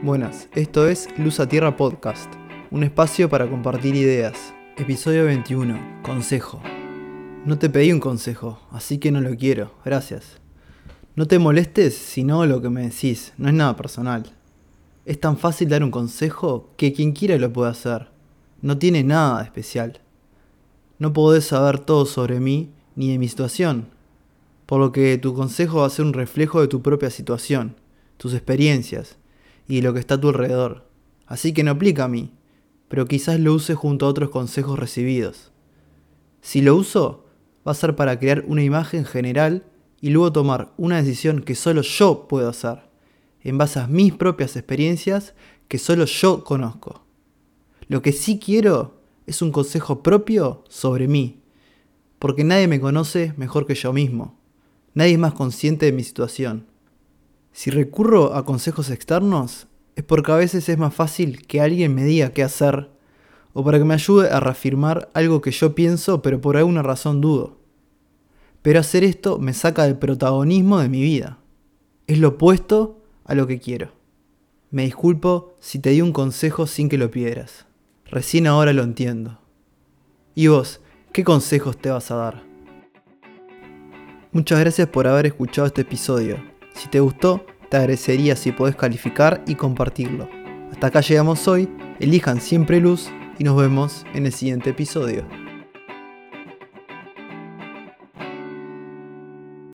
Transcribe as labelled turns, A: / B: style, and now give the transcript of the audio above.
A: Buenas, esto es Luz a Tierra Podcast, un espacio para compartir ideas. Episodio 21, Consejo. No te pedí un consejo, así que no lo quiero, gracias. No te molestes si no lo que me decís, no es nada personal. Es tan fácil dar un consejo que quien quiera lo puede hacer. No tiene nada especial. No podés saber todo sobre mí ni de mi situación, por lo que tu consejo va a ser un reflejo de tu propia situación, tus experiencias y lo que está a tu alrededor. Así que no aplica a mí, pero quizás lo use junto a otros consejos recibidos. Si lo uso, va a ser para crear una imagen general y luego tomar una decisión que solo yo puedo hacer, en base a mis propias experiencias que solo yo conozco. Lo que sí quiero es un consejo propio sobre mí, porque nadie me conoce mejor que yo mismo, nadie es más consciente de mi situación. Si recurro a consejos externos, es porque a veces es más fácil que alguien me diga qué hacer, o para que me ayude a reafirmar algo que yo pienso pero por alguna razón dudo. Pero hacer esto me saca del protagonismo de mi vida. Es lo opuesto a lo que quiero. Me disculpo si te di un consejo sin que lo pidieras. Recién ahora lo entiendo. ¿Y vos, qué consejos te vas a dar? Muchas gracias por haber escuchado este episodio. Si te gustó, te agradecería si podés calificar y compartirlo. Hasta acá llegamos hoy, elijan siempre luz y nos vemos en el siguiente episodio.